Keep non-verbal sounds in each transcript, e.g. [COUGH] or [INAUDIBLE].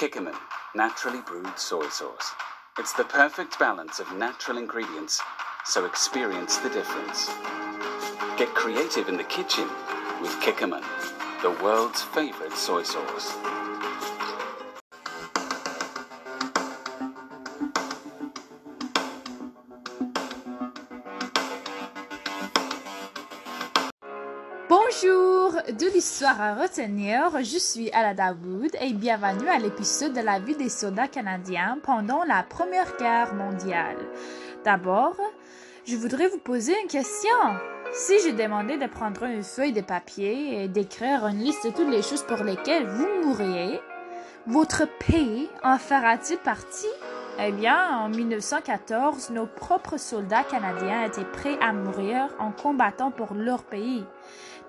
Kikkoman, naturally brewed soy sauce. It's the perfect balance of natural ingredients, so experience the difference. Get creative in the kitchen with Kikkoman, the world's favorite soy sauce. De l'histoire à retenir, je suis Ala Dawood et bienvenue à l'épisode de la vie des soldats canadiens pendant la Première Guerre mondiale. D'abord, je voudrais vous poser une question. Si je demandais de prendre une feuille de papier et d'écrire une liste de toutes les choses pour lesquelles vous mourriez, votre pays en fera-t-il partie? Eh bien, en 1914, nos propres soldats canadiens étaient prêts à mourir en combattant pour leur pays.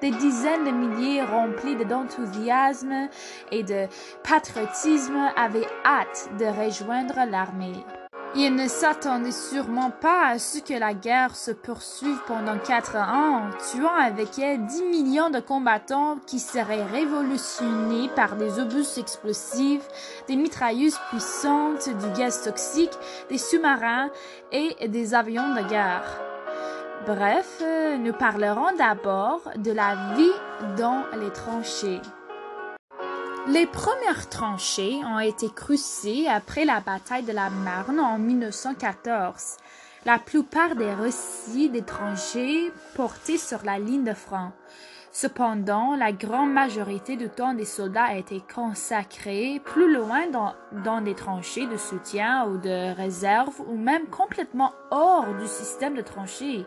Des dizaines de milliers remplis d'enthousiasme et de patriotisme avaient hâte de rejoindre l'armée. Ils ne s'attendaient sûrement pas à ce que la guerre se poursuive pendant quatre ans, tuant avec elle dix millions de combattants qui seraient révolutionnés par des obus explosifs, des mitrailleuses puissantes, du gaz toxique, des sous-marins et des avions de guerre. Bref, nous parlerons d'abord de la vie dans les tranchées. Les premières tranchées ont été creusées après la bataille de la Marne en 1914. La plupart des récits des tranchées portaient sur la ligne de front. Cependant, la grande majorité du temps des soldats a été consacrée plus loin dans, dans des tranchées de soutien ou de réserve ou même complètement hors du système de tranchées.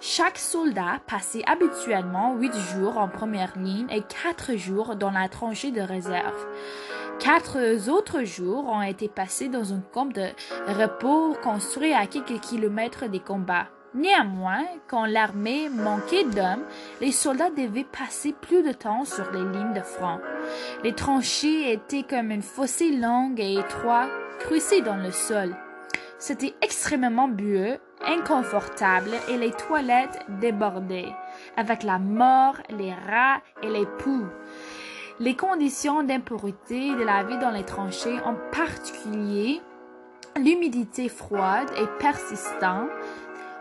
Chaque soldat passait habituellement huit jours en première ligne et quatre jours dans la tranchée de réserve. Quatre autres jours ont été passés dans un camp de repos construit à quelques kilomètres des combats. Néanmoins, quand l'armée manquait d'hommes, les soldats devaient passer plus de temps sur les lignes de front. Les tranchées étaient comme une fossé longue et étroite, creusée dans le sol. C'était extrêmement bueux, inconfortable et les toilettes débordaient, avec la mort, les rats et les poux. Les conditions d'impureté de la vie dans les tranchées, en particulier l'humidité froide et persistante,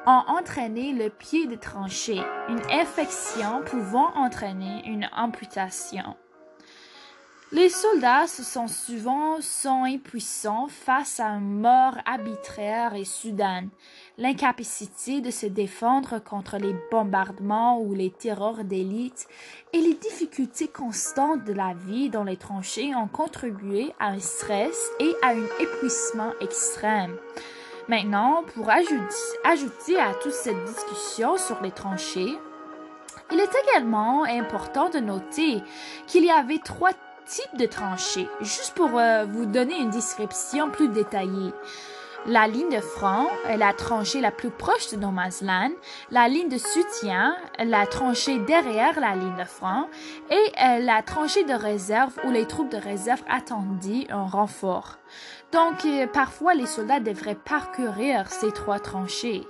ont entraîné le pied de tranchée, une infection pouvant entraîner une amputation. Les soldats se sont souvent sont impuissants face à une mort arbitraire et soudaine, l'incapacité de se défendre contre les bombardements ou les terreurs d'élite et les difficultés constantes de la vie dans les tranchées ont contribué à un stress et à un épuisement extrême. Maintenant, pour ajouter, à toute cette discussion sur les tranchées, il est également important de noter qu'il y avait trois types de tranchées, juste pour euh, vous donner une description plus détaillée. La ligne de front la tranchée la plus proche de No Man's la ligne de soutien, la tranchée derrière la ligne de front et euh, la tranchée de réserve où les troupes de réserve attendaient un renfort. Donc, euh, parfois, les soldats devraient parcourir ces trois tranchées.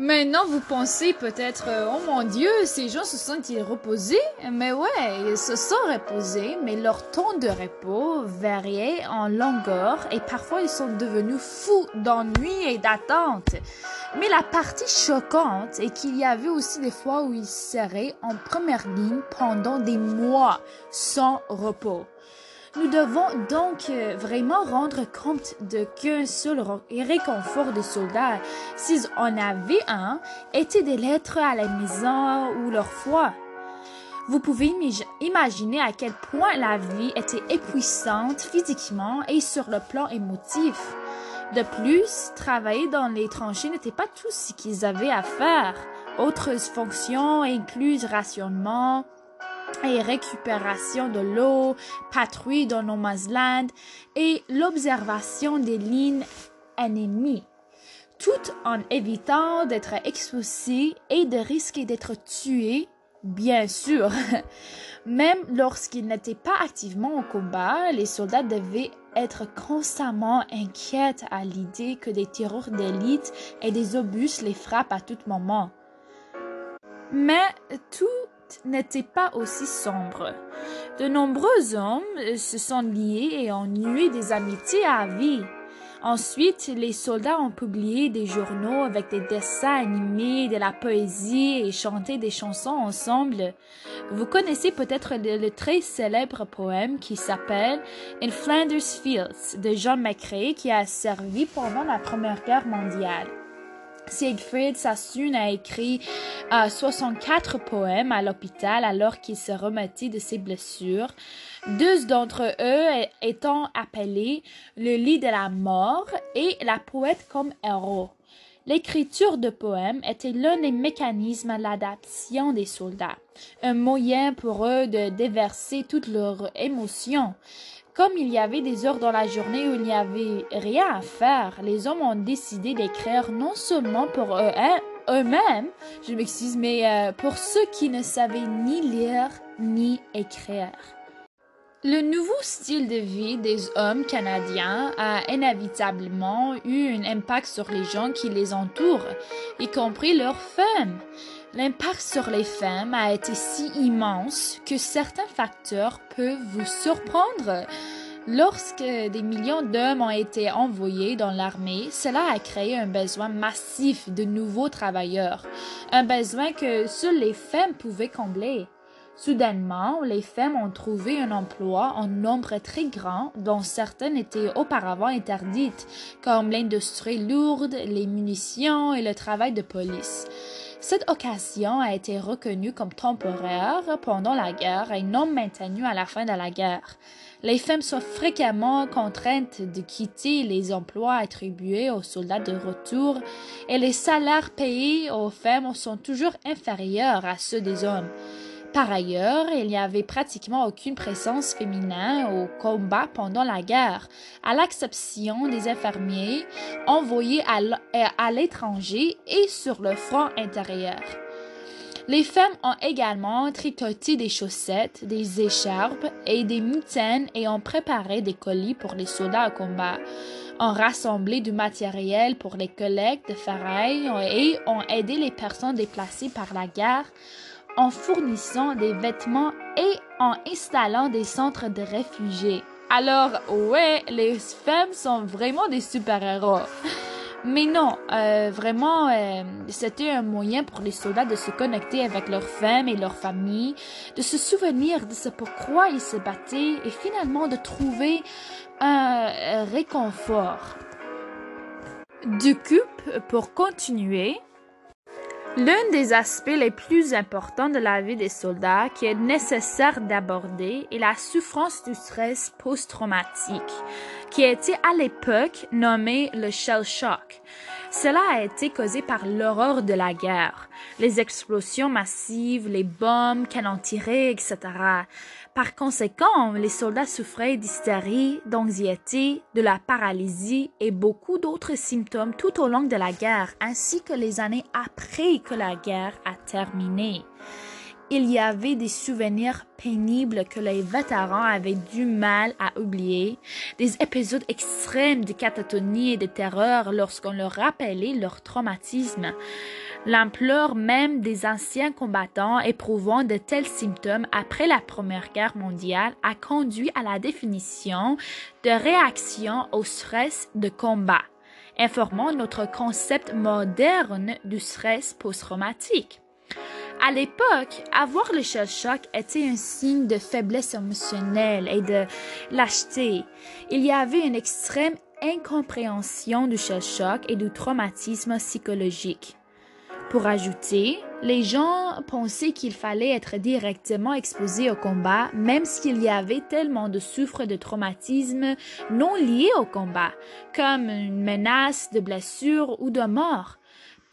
Maintenant, vous pensez peut-être, euh, oh mon Dieu, ces gens se sont-ils reposés? Mais ouais, ils se sont reposés, mais leur temps de repos variait en longueur et parfois ils sont devenus fous d'ennui et d'attente. Mais la partie choquante est qu'il y avait aussi des fois où ils seraient en première ligne pendant des mois sans repos. Nous devons donc euh, vraiment rendre compte de qu'un seul réconfort des soldats, s'ils en avaient un, était des lettres à la maison ou leur foi. Vous pouvez imaginer à quel point la vie était épuisante physiquement et sur le plan émotif. De plus, travailler dans les tranchées n'était pas tout ce qu'ils avaient à faire. Autres fonctions incluent rationnement, et récupération de l'eau, patrouille dans No Land et l'observation des lignes ennemies, tout en évitant d'être exposé et de risquer d'être tué, bien sûr. [LAUGHS] Même lorsqu'ils n'étaient pas activement au combat, les soldats devaient être constamment inquiets à l'idée que des tireurs d'élite et des obus les frappent à tout moment. Mais tout n'était pas aussi sombre. De nombreux hommes se sont liés et ont noué des amitiés à vie. Ensuite, les soldats ont publié des journaux avec des dessins animés, de la poésie et chanté des chansons ensemble. Vous connaissez peut-être le, très célèbre poème qui s'appelle In Flanders Fields de John McCrae qui a servi pendant la Première Guerre mondiale. Siegfried Sassoon a écrit 64 poèmes à l'hôpital alors qu'il se remettait de ses blessures, deux d'entre eux étant appelés le lit de la mort et la poète comme héros. L'écriture de poèmes était l'un des mécanismes d'adaptation des soldats, un moyen pour eux de déverser toutes leurs émotions. Comme il y avait des heures dans la journée où il n'y avait rien à faire, les hommes ont décidé d'écrire non seulement pour eux, mêmes je m'excuse, mais euh, pour ceux qui ne savaient ni lire ni écrire. Le nouveau style de vie des hommes canadiens a inévitablement eu un impact sur les gens qui les entourent, y compris leurs femmes. L'impact sur les femmes a été si immense que certains facteurs peuvent vous surprendre. Lorsque des millions d'hommes ont été envoyés dans l'armée, cela a créé un besoin massif de nouveaux travailleurs, un besoin que seules les femmes pouvaient combler. Soudainement, les femmes ont trouvé un emploi en nombre très grand dont certaines étaient auparavant interdites, comme l'industrie lourde, les munitions et le travail de police. Cette occasion a été reconnue comme temporaire pendant la guerre et non maintenue à la fin de la guerre. Les femmes sont fréquemment contraintes de quitter les emplois attribués aux soldats de retour et les salaires payés aux femmes sont toujours inférieurs à ceux des hommes. Par ailleurs, il n'y avait pratiquement aucune présence féminine au combat pendant la guerre, à l'exception des infirmiers envoyés à l'étranger et sur le front intérieur. Les femmes ont également tricoté des chaussettes, des écharpes et des mitaines et ont préparé des colis pour les soldats au combat, ont rassemblé du matériel pour les collectes de ferraille et ont aidé les personnes déplacées par la guerre en fournissant des vêtements et en installant des centres de réfugiés. Alors, ouais, les femmes sont vraiment des super-héros. [LAUGHS] Mais non, euh, vraiment, euh, c'était un moyen pour les soldats de se connecter avec leurs femmes et leurs familles, de se souvenir de ce pourquoi ils se battaient et finalement de trouver un réconfort. Du coup, pour continuer, L'un des aspects les plus importants de la vie des soldats qui est nécessaire d'aborder est la souffrance du stress post-traumatique, qui été à l'époque nommé le shell shock. Cela a été causé par l'horreur de la guerre, les explosions massives, les bombes, canons tirés, etc. Par conséquent, les soldats souffraient d'hystérie, d'anxiété, de la paralysie et beaucoup d'autres symptômes tout au long de la guerre, ainsi que les années après que la guerre a terminé. Il y avait des souvenirs pénibles que les vétérans avaient du mal à oublier, des épisodes extrêmes de catatonie et de terreur lorsqu'on leur rappelait leur traumatisme. L'ampleur même des anciens combattants éprouvant de tels symptômes après la Première Guerre mondiale a conduit à la définition de réaction au stress de combat, informant notre concept moderne du stress post-traumatique. À l'époque, avoir le shell shock était un signe de faiblesse émotionnelle et de lâcheté. Il y avait une extrême incompréhension du shell shock et du traumatisme psychologique. Pour ajouter, les gens pensaient qu'il fallait être directement exposé au combat, même s'il y avait tellement de souffres de traumatisme non liés au combat, comme une menace de blessure ou de mort.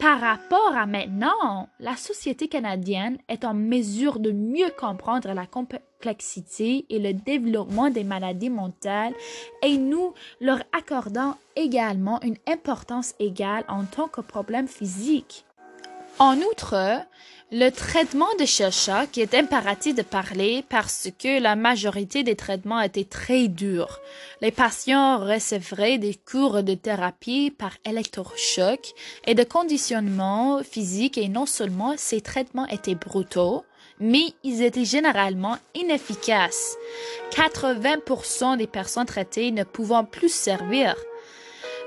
Par rapport à maintenant, la société canadienne est en mesure de mieux comprendre la complexité et le développement des maladies mentales et nous leur accordons également une importance égale en tant que problème physique. En outre, le traitement de qui est impératif de parler parce que la majorité des traitements étaient très durs. Les patients recevraient des cours de thérapie par électrochoc et de conditionnement physique et non seulement ces traitements étaient brutaux, mais ils étaient généralement inefficaces. 80% des personnes traitées ne pouvant plus servir.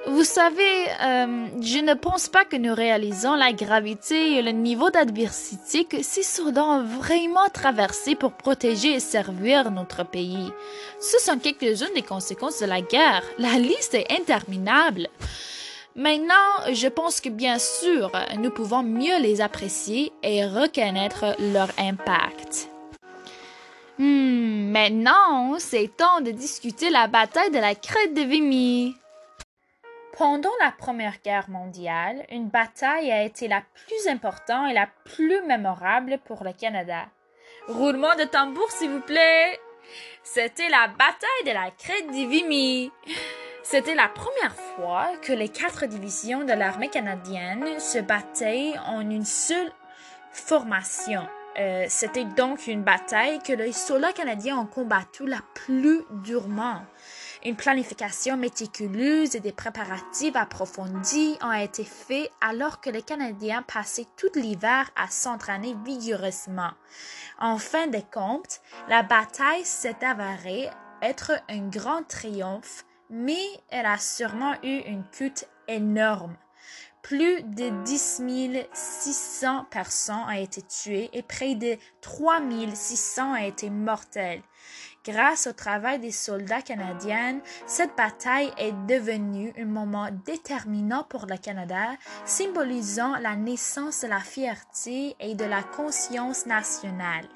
Vous savez, euh, je ne pense pas que nous réalisons la gravité et le niveau d'adversité que ces soldats ont vraiment traversé pour protéger et servir notre pays. Ce sont quelques-unes des conséquences de la guerre. La liste est interminable. Maintenant, je pense que bien sûr, nous pouvons mieux les apprécier et reconnaître leur impact. Hmm, maintenant, c'est temps de discuter la bataille de la crête de Vimy. Pendant la Première Guerre mondiale, une bataille a été la plus importante et la plus mémorable pour le Canada. Roulement de tambour, s'il vous plaît. C'était la bataille de la crête de Vimy. C'était la première fois que les quatre divisions de l'armée canadienne se battaient en une seule formation. Euh, c'était donc une bataille que les soldats canadiens ont combattu la plus durement. Une planification méticuleuse et des préparatifs approfondis ont été faits alors que les Canadiens passaient tout l'hiver à s'entraîner vigoureusement. En fin de compte, la bataille s'est avérée être un grand triomphe, mais elle a sûrement eu une coûte énorme. Plus de 10 600 personnes ont été tuées et près de 3 600 ont été mortelles. Grâce au travail des soldats canadiens, cette bataille est devenue un moment déterminant pour le Canada, symbolisant la naissance de la fierté et de la conscience nationale.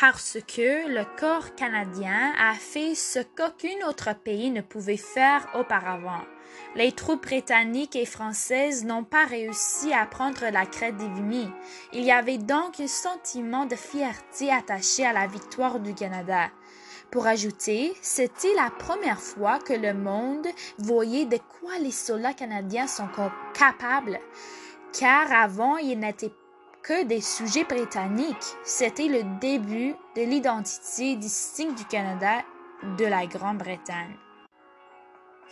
Parce que le corps canadien a fait ce qu'aucun autre pays ne pouvait faire auparavant. Les troupes britanniques et françaises n'ont pas réussi à prendre la crête Vimy. Il y avait donc un sentiment de fierté attaché à la victoire du Canada. Pour ajouter, c'était la première fois que le monde voyait de quoi les soldats canadiens sont capables, car avant ils n'étaient que des sujets britanniques. C'était le début de l'identité distincte du Canada de la Grande-Bretagne.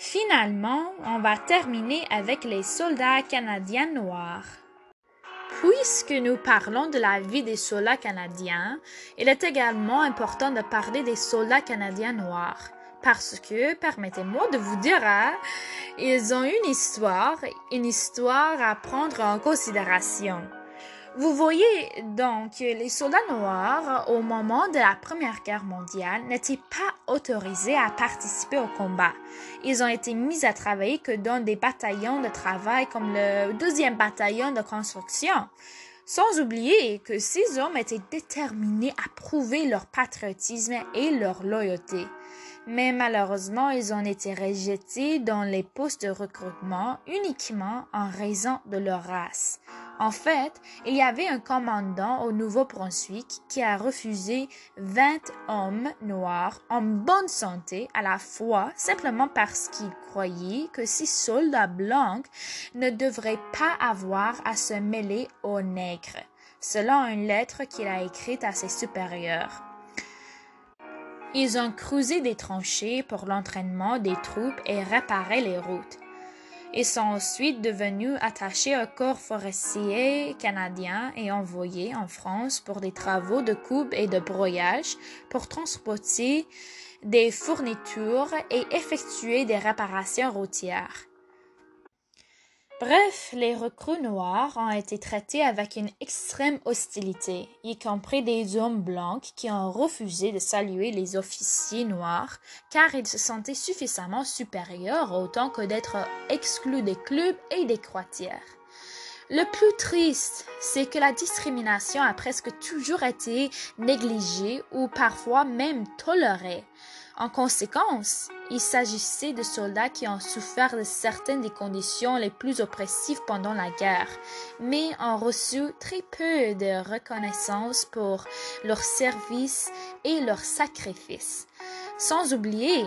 Finalement, on va terminer avec les soldats canadiens noirs. Puisque nous parlons de la vie des soldats canadiens, il est également important de parler des soldats canadiens noirs. Parce que, permettez-moi de vous dire, hein, ils ont une histoire, une histoire à prendre en considération. Vous voyez donc, les soldats noirs, au moment de la Première Guerre mondiale, n'étaient pas autorisés à participer au combat. Ils ont été mis à travailler que dans des bataillons de travail comme le deuxième bataillon de construction. Sans oublier que ces hommes étaient déterminés à prouver leur patriotisme et leur loyauté mais malheureusement ils ont été rejetés dans les postes de recrutement uniquement en raison de leur race. En fait, il y avait un commandant au Nouveau-Brunswick qui a refusé 20 hommes noirs en bonne santé à la fois simplement parce qu'il croyait que ces soldats blancs ne devraient pas avoir à se mêler aux nègres, selon une lettre qu'il a écrite à ses supérieurs. Ils ont creusé des tranchées pour l'entraînement des troupes et réparé les routes. Ils sont ensuite devenus attachés au corps forestier canadien et envoyés en France pour des travaux de coupe et de broyage pour transporter des fournitures et effectuer des réparations routières. Bref, les recrues noirs ont été traités avec une extrême hostilité, y compris des hommes blancs qui ont refusé de saluer les officiers noirs car ils se sentaient suffisamment supérieurs autant que d'être exclus des clubs et des croitières. Le plus triste, c'est que la discrimination a presque toujours été négligée ou parfois même tolérée. En conséquence, il s'agissait de soldats qui ont souffert de certaines des conditions les plus oppressives pendant la guerre, mais ont reçu très peu de reconnaissance pour leur service et leur sacrifice. Sans oublier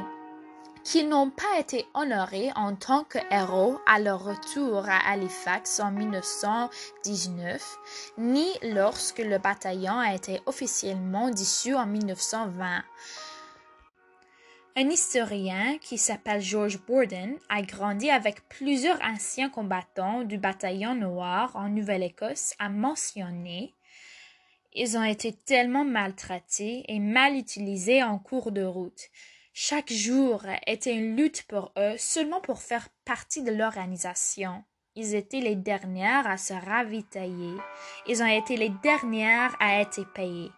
qu'ils n'ont pas été honorés en tant que héros à leur retour à Halifax en 1919, ni lorsque le bataillon a été officiellement dissous en 1920. Un historien qui s'appelle George Borden a grandi avec plusieurs anciens combattants du bataillon noir en Nouvelle-Écosse a mentionné Ils ont été tellement maltraités et mal utilisés en cours de route. Chaque jour était une lutte pour eux seulement pour faire partie de l'organisation. Ils étaient les dernières à se ravitailler. Ils ont été les dernières à être payées.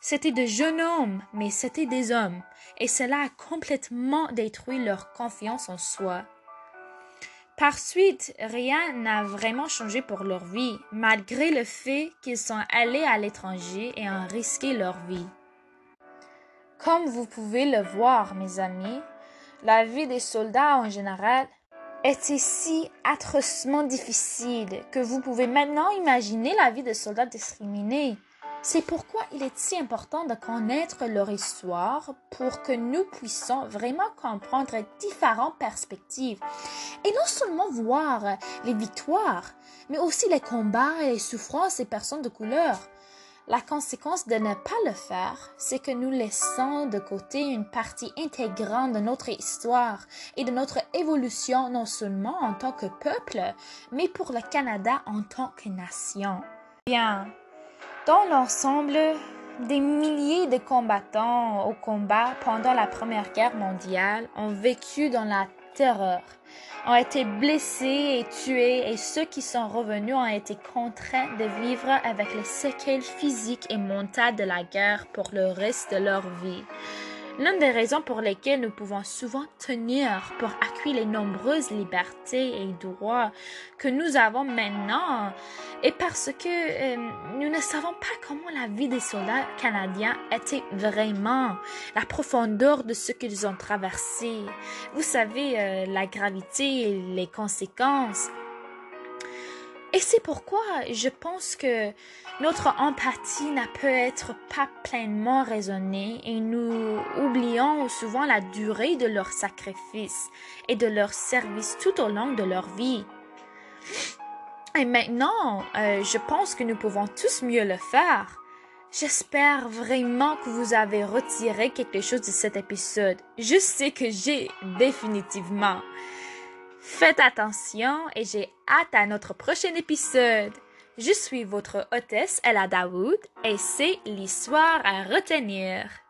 C'étaient de jeunes hommes, mais c'étaient des hommes, et cela a complètement détruit leur confiance en soi. Par suite, rien n'a vraiment changé pour leur vie, malgré le fait qu'ils sont allés à l'étranger et ont risqué leur vie. Comme vous pouvez le voir, mes amis, la vie des soldats en général était si atrocement difficile que vous pouvez maintenant imaginer la vie des soldats discriminés. C'est pourquoi il est si important de connaître leur histoire pour que nous puissions vraiment comprendre différentes perspectives et non seulement voir les victoires, mais aussi les combats et les souffrances des personnes de couleur. La conséquence de ne pas le faire, c'est que nous laissons de côté une partie intégrante de notre histoire et de notre évolution non seulement en tant que peuple, mais pour le Canada en tant que nation. Bien, dans l'ensemble, des milliers de combattants au combat pendant la Première Guerre mondiale ont vécu dans la terreur, ont été blessés et tués et ceux qui sont revenus ont été contraints de vivre avec les séquelles physiques et mentales de la guerre pour le reste de leur vie. L'une des raisons pour lesquelles nous pouvons souvent tenir pour acquis les nombreuses libertés et droits que nous avons maintenant est parce que euh, nous ne savons pas comment la vie des soldats canadiens était vraiment, la profondeur de ce qu'ils ont traversé. Vous savez, euh, la gravité et les conséquences. Et c'est pourquoi je pense que notre empathie n'a peut être pas pleinement raisonnée et nous oublions souvent la durée de leur sacrifice et de leur service tout au long de leur vie. Et maintenant, euh, je pense que nous pouvons tous mieux le faire. J'espère vraiment que vous avez retiré quelque chose de cet épisode. Je sais que j'ai définitivement. Faites attention et j'ai hâte à notre prochain épisode. Je suis votre hôtesse Ella Daoud et c'est l'histoire à retenir.